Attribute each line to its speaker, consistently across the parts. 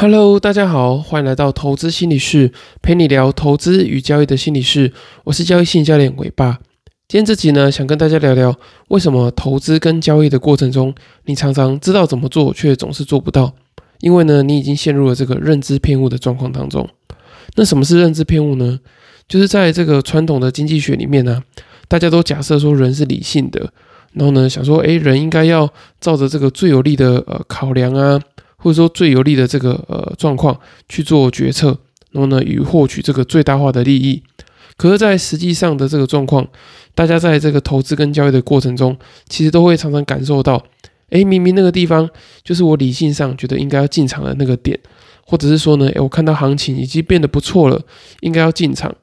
Speaker 1: Hello，大家好，欢迎来到投资心理室，陪你聊投资与交易的心理室。我是交易心理教练伟爸。今天这集呢，想跟大家聊聊为什么投资跟交易的过程中，你常常知道怎么做，却总是做不到。因为呢，你已经陷入了这个认知偏误的状况当中。那什么是认知偏误呢？就是在这个传统的经济学里面呢，大家都假设说人是理性的，然后呢，想说，诶，人应该要照着这个最有利的呃考量啊。或者说最有利的这个呃状况去做决策，然后呢，以获取这个最大化的利益。可是，在实际上的这个状况，大家在这个投资跟交易的过程中，其实都会常常感受到，哎，明明那个地方就是我理性上觉得应该要进场的那个点，或者是说呢，哎，我看到行情已经变得不错了，应该要进场。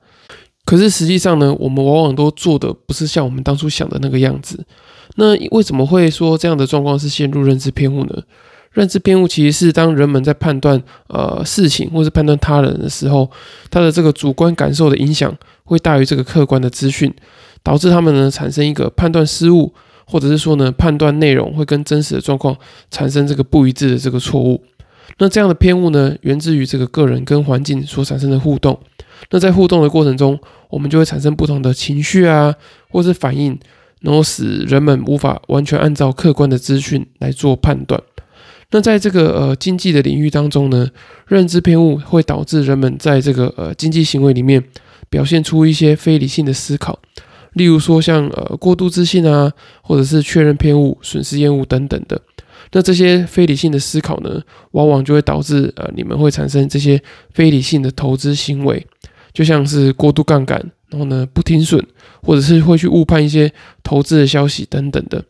Speaker 1: 可是实际上呢，我们往往都做的不是像我们当初想的那个样子。那为什么会说这样的状况是陷入认知偏误呢？认知偏误其实是当人们在判断呃事情或是判断他人的时候，他的这个主观感受的影响会大于这个客观的资讯，导致他们呢产生一个判断失误，或者是说呢判断内容会跟真实的状况产生这个不一致的这个错误。那这样的偏误呢，源自于这个个人跟环境所产生的互动。那在互动的过程中，我们就会产生不同的情绪啊，或是反应，然后使人们无法完全按照客观的资讯来做判断。那在这个呃经济的领域当中呢，认知偏误会导致人们在这个呃经济行为里面表现出一些非理性的思考，例如说像呃过度自信啊，或者是确认偏误、损失厌恶等等的。那这些非理性的思考呢，往往就会导致呃你们会产生这些非理性的投资行为，就像是过度杠杆，然后呢不听损，或者是会去误判一些投资的消息等等的。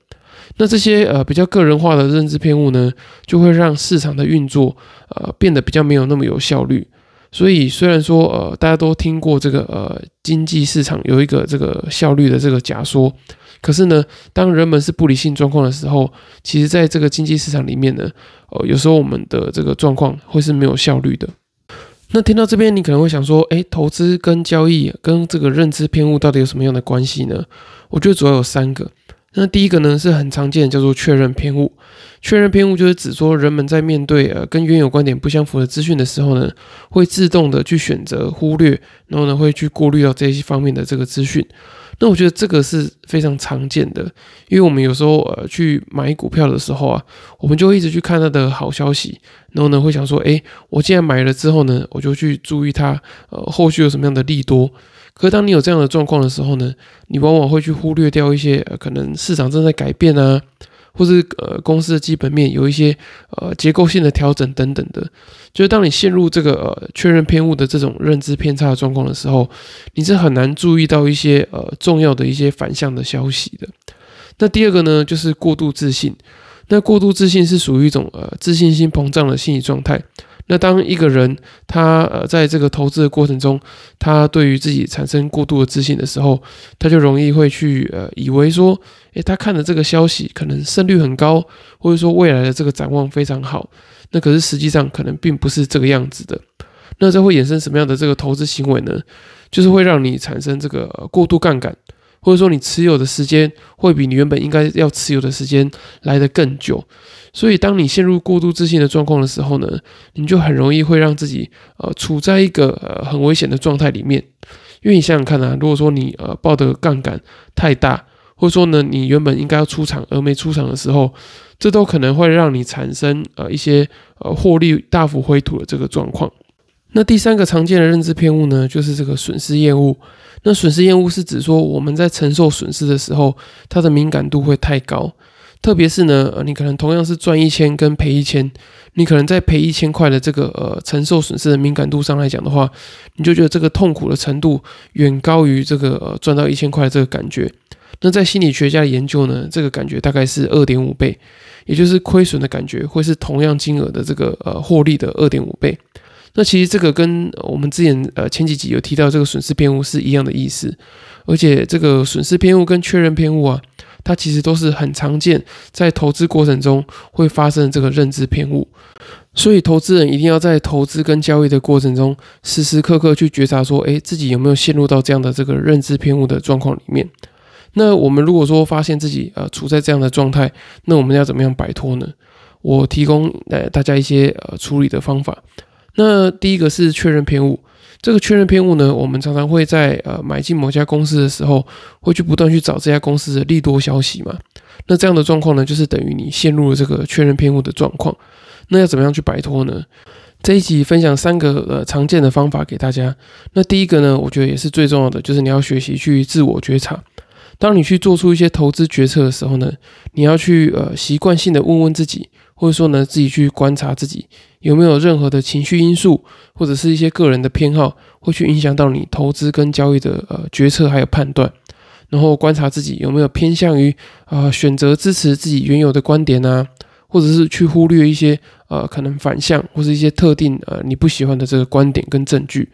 Speaker 1: 那这些呃比较个人化的认知偏误呢，就会让市场的运作呃变得比较没有那么有效率。所以虽然说呃大家都听过这个呃经济市场有一个这个效率的这个假说，可是呢，当人们是不理性状况的时候，其实在这个经济市场里面呢，呃有时候我们的这个状况会是没有效率的。那听到这边，你可能会想说，诶，投资跟交易跟这个认知偏误到底有什么样的关系呢？我觉得主要有三个。那第一个呢是很常见的，叫做确认偏误。确认偏误就是指说，人们在面对呃跟原有观点不相符的资讯的时候呢，会自动的去选择忽略，然后呢会去过滤到这些方面的这个资讯。那我觉得这个是非常常见的，因为我们有时候呃去买股票的时候啊，我们就一直去看它的好消息，然后呢会想说，诶，我既然买了之后呢，我就去注意它呃后续有什么样的利多。可是当你有这样的状况的时候呢，你往往会去忽略掉一些呃可能市场正在改变啊，或是呃公司的基本面有一些呃结构性的调整等等的。就是当你陷入这个呃确认偏误的这种认知偏差的状况的时候，你是很难注意到一些呃重要的一些反向的消息的。那第二个呢，就是过度自信。那过度自信是属于一种呃自信心膨胀的心理状态。那当一个人他呃在这个投资的过程中，他对于自己产生过度的自信的时候，他就容易会去呃以为说，诶，他看的这个消息可能胜率很高，或者说未来的这个展望非常好，那可是实际上可能并不是这个样子的。那这会衍生什么样的这个投资行为呢？就是会让你产生这个过度杠杆，或者说你持有的时间会比你原本应该要持有的时间来得更久。所以，当你陷入过度自信的状况的时候呢，你就很容易会让自己呃处在一个呃很危险的状态里面。因为你想想看啊，如果说你呃抱的杠杆太大，或者说呢你原本应该要出场而没出场的时候，这都可能会让你产生呃一些呃获利大幅回吐的这个状况。那第三个常见的认知偏误呢，就是这个损失厌恶。那损失厌恶是指说我们在承受损失的时候，它的敏感度会太高。特别是呢，呃，你可能同样是赚一千跟赔一千，你可能在赔一千块的这个呃承受损失的敏感度上来讲的话，你就觉得这个痛苦的程度远高于这个呃赚到一千块的这个感觉。那在心理学家的研究呢，这个感觉大概是二点五倍，也就是亏损的感觉会是同样金额的这个呃获利的二点五倍。那其实这个跟我们之前呃前几集有提到这个损失偏误是一样的意思，而且这个损失偏误跟确认偏误啊。它其实都是很常见，在投资过程中会发生这个认知偏误，所以投资人一定要在投资跟交易的过程中，时时刻刻去觉察说，诶，自己有没有陷入到这样的这个认知偏误的状况里面。那我们如果说发现自己呃处在这样的状态，那我们要怎么样摆脱呢？我提供呃大家一些呃处理的方法。那第一个是确认偏误，这个确认偏误呢，我们常常会在呃买进某家公司的时候，会去不断去找这家公司的利多消息嘛。那这样的状况呢，就是等于你陷入了这个确认偏误的状况。那要怎么样去摆脱呢？这一集分享三个呃常见的方法给大家。那第一个呢，我觉得也是最重要的，就是你要学习去自我觉察。当你去做出一些投资决策的时候呢，你要去呃习惯性的问问自己，或者说呢自己去观察自己有没有任何的情绪因素，或者是一些个人的偏好，会去影响到你投资跟交易的呃决策还有判断。然后观察自己有没有偏向于啊选择支持自己原有的观点啊，或者是去忽略一些呃可能反向或是一些特定呃你不喜欢的这个观点跟证据。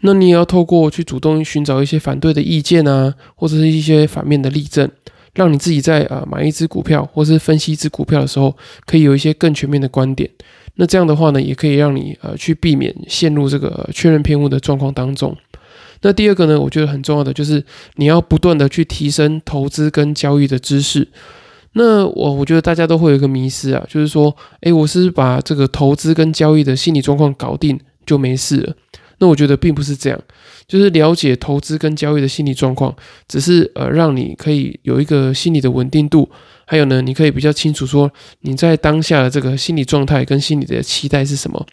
Speaker 1: 那你也要透过去主动寻找一些反对的意见啊，或者是一些反面的例证，让你自己在啊买一只股票或是分析一只股票的时候，可以有一些更全面的观点。那这样的话呢，也可以让你呃去避免陷入这个确认偏误的状况当中。那第二个呢，我觉得很重要的就是你要不断的去提升投资跟交易的知识。那我我觉得大家都会有一个迷失啊，就是说，诶，我是把这个投资跟交易的心理状况搞定就没事了。那我觉得并不是这样，就是了解投资跟交易的心理状况，只是呃让你可以有一个心理的稳定度，还有呢，你可以比较清楚说你在当下的这个心理状态跟心理的期待是什么。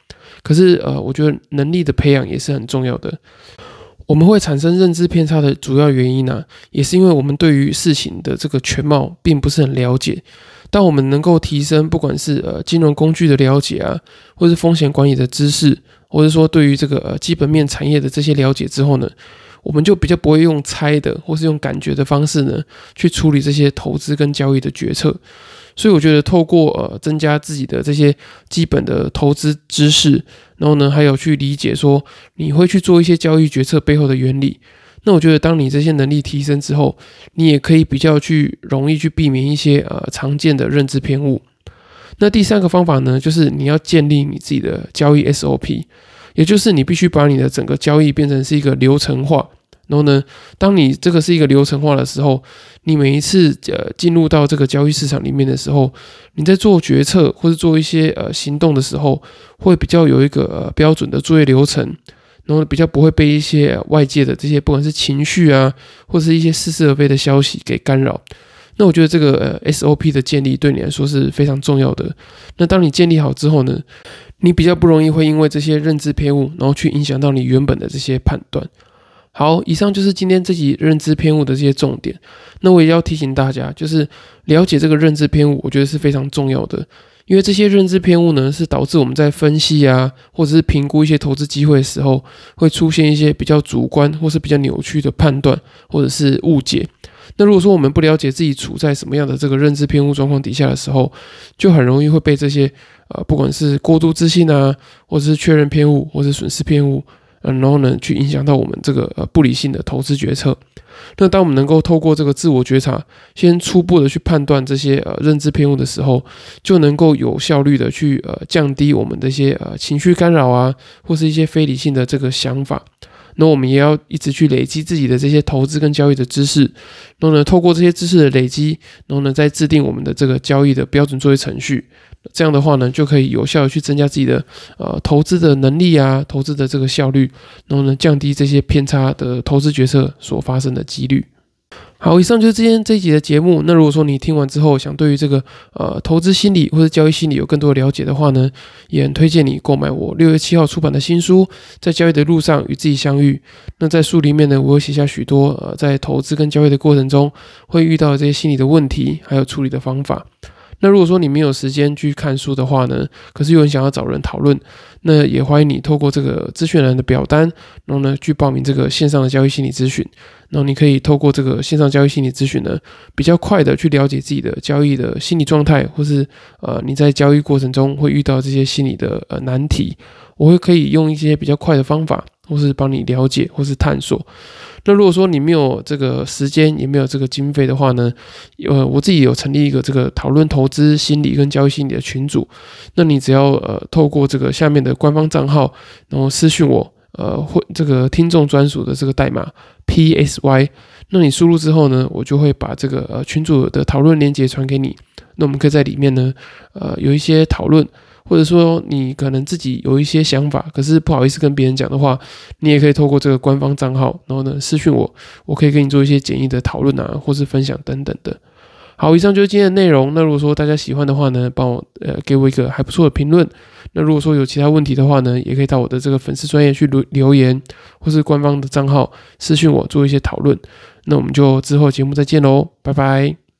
Speaker 1: 可是呃，我觉得能力的培养也是很重要的。我们会产生认知偏差的主要原因呢，也是因为我们对于事情的这个全貌并不是很了解。当我们能够提升不管是呃金融工具的了解啊，或是风险管理的知识，或者说对于这个呃基本面产业的这些了解之后呢，我们就比较不会用猜的或是用感觉的方式呢去处理这些投资跟交易的决策。所以我觉得透过呃增加自己的这些基本的投资知识，然后呢还有去理解说你会去做一些交易决策背后的原理。那我觉得当你这些能力提升之后，你也可以比较去容易去避免一些呃常见的认知偏误。那第三个方法呢，就是你要建立你自己的交易 SOP，也就是你必须把你的整个交易变成是一个流程化。然后呢，当你这个是一个流程化的时候，你每一次呃进入到这个交易市场里面的时候，你在做决策或者做一些呃行动的时候，会比较有一个呃标准的作业流程，然后比较不会被一些外界的这些不管是情绪啊，或者是一些似是而非的消息给干扰。那我觉得这个呃 SOP 的建立对你来说是非常重要的。那当你建立好之后呢，你比较不容易会因为这些认知偏误，然后去影响到你原本的这些判断。好，以上就是今天这集认知偏误的这些重点。那我也要提醒大家，就是了解这个认知偏误，我觉得是非常重要的。因为这些认知偏误呢，是导致我们在分析啊，或者是评估一些投资机会的时候，会出现一些比较主观或是比较扭曲的判断，或者是误解。那如果说我们不了解自己处在什么样的这个认知偏误状况底下的时候，就很容易会被这些呃，不管是过度自信啊，或者是确认偏误，或者损失偏误。嗯，然后呢，去影响到我们这个呃不理性的投资决策。那当我们能够透过这个自我觉察，先初步的去判断这些呃认知偏误的时候，就能够有效率的去呃降低我们的一些呃情绪干扰啊，或是一些非理性的这个想法。那我们也要一直去累积自己的这些投资跟交易的知识，然后呢，透过这些知识的累积，然后呢，再制定我们的这个交易的标准作业程序。这样的话呢，就可以有效的去增加自己的呃投资的能力啊，投资的这个效率，然后呢，降低这些偏差的投资决策所发生的几率。好，以上就是今天这一集的节目。那如果说你听完之后想对于这个呃投资心理或者交易心理有更多的了解的话呢，也很推荐你购买我六月七号出版的新书《在交易的路上与自己相遇》。那在书里面呢，我会写下许多呃在投资跟交易的过程中会遇到的这些心理的问题，还有处理的方法。那如果说你没有时间去看书的话呢，可是有人想要找人讨论，那也欢迎你透过这个资讯栏的表单，然后呢去报名这个线上的交易心理咨询。然后你可以透过这个线上交易心理咨询呢，比较快的去了解自己的交易的心理状态，或是呃你在交易过程中会遇到这些心理的呃难题，我会可以用一些比较快的方法，或是帮你了解或是探索。那如果说你没有这个时间，也没有这个经费的话呢，呃，我自己有成立一个这个讨论投资心理跟交易心理的群组，那你只要呃透过这个下面的官方账号，然后私讯我，呃，或这个听众专属的这个代码 P S Y，那你输入之后呢，我就会把这个呃群组的讨论链接传给你。那我们可以在里面呢，呃，有一些讨论，或者说你可能自己有一些想法，可是不好意思跟别人讲的话，你也可以透过这个官方账号，然后呢私讯我，我可以跟你做一些简易的讨论啊，或是分享等等的。好，以上就是今天的内容。那如果说大家喜欢的话呢，帮我呃给我一个还不错的评论。那如果说有其他问题的话呢，也可以到我的这个粉丝专业去留留言，或是官方的账号私信我做一些讨论。那我们就之后节目再见喽，拜拜。